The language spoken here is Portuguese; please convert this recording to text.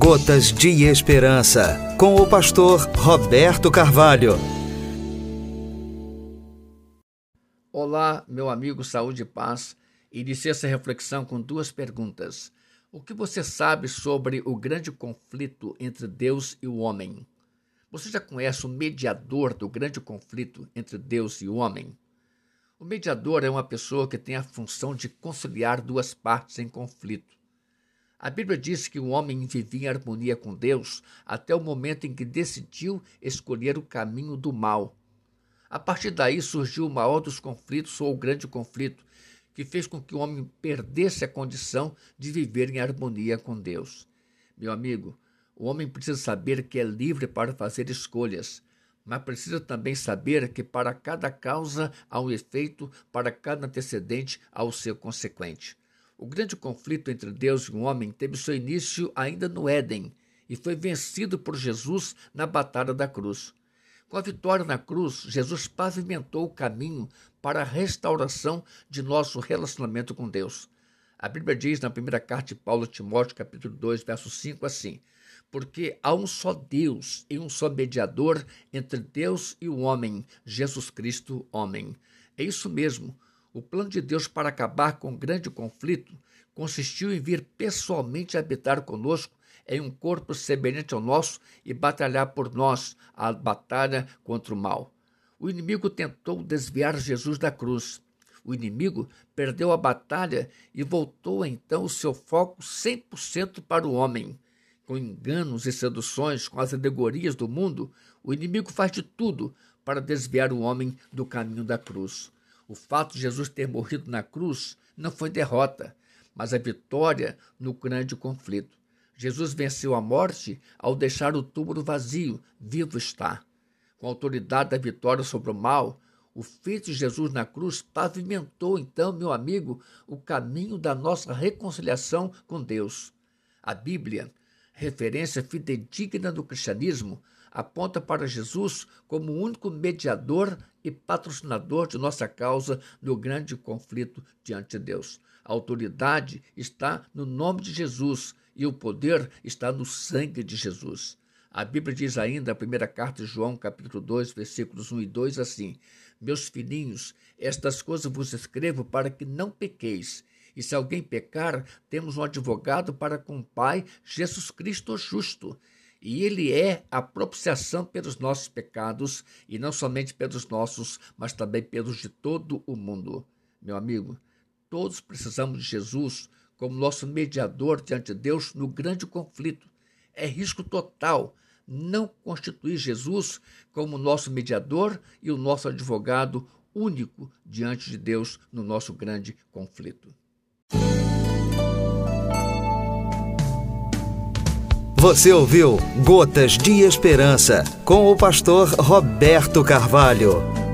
Gotas de Esperança, com o pastor Roberto Carvalho. Olá, meu amigo Saúde e Paz. Iniciei essa reflexão com duas perguntas. O que você sabe sobre o grande conflito entre Deus e o homem? Você já conhece o mediador do grande conflito entre Deus e o homem? O mediador é uma pessoa que tem a função de conciliar duas partes em conflito. A Bíblia diz que o homem vivia em harmonia com Deus até o momento em que decidiu escolher o caminho do mal. A partir daí surgiu o maior dos conflitos, ou o grande conflito, que fez com que o homem perdesse a condição de viver em harmonia com Deus. Meu amigo, o homem precisa saber que é livre para fazer escolhas, mas precisa também saber que para cada causa há um efeito, para cada antecedente há o seu consequente. O grande conflito entre Deus e o homem teve seu início ainda no Éden e foi vencido por Jesus na batalha da cruz. Com a vitória na cruz, Jesus pavimentou o caminho para a restauração de nosso relacionamento com Deus. A Bíblia diz na primeira carta de Paulo a Timóteo, capítulo 2, verso 5, assim: Porque há um só Deus e um só mediador entre Deus e o homem, Jesus Cristo, homem. É isso mesmo. O plano de Deus para acabar com o grande conflito consistiu em vir pessoalmente habitar conosco em um corpo semelhante ao nosso e batalhar por nós a batalha contra o mal. O inimigo tentou desviar Jesus da cruz. O inimigo perdeu a batalha e voltou então o seu foco 100% para o homem. Com enganos e seduções, com as alegorias do mundo, o inimigo faz de tudo para desviar o homem do caminho da cruz. O fato de Jesus ter morrido na cruz não foi derrota, mas a vitória no grande conflito. Jesus venceu a morte ao deixar o túmulo vazio, vivo está. Com a autoridade da vitória sobre o mal, o feito de Jesus na cruz pavimentou, então, meu amigo, o caminho da nossa reconciliação com Deus. A Bíblia, referência fidedigna do cristianismo, aponta para Jesus como o único mediador e patrocinador de nossa causa no grande conflito diante de Deus. A autoridade está no nome de Jesus e o poder está no sangue de Jesus. A Bíblia diz ainda, a primeira carta de João, capítulo 2, versículos 1 e 2, assim: Meus filhinhos, estas coisas vos escrevo para que não pequeis. E se alguém pecar, temos um advogado para com o Pai, Jesus Cristo justo e ele é a propiciação pelos nossos pecados, e não somente pelos nossos, mas também pelos de todo o mundo. Meu amigo, todos precisamos de Jesus como nosso mediador diante de Deus no grande conflito. É risco total não constituir Jesus como nosso mediador e o nosso advogado único diante de Deus no nosso grande conflito. Você ouviu Gotas de Esperança com o pastor Roberto Carvalho.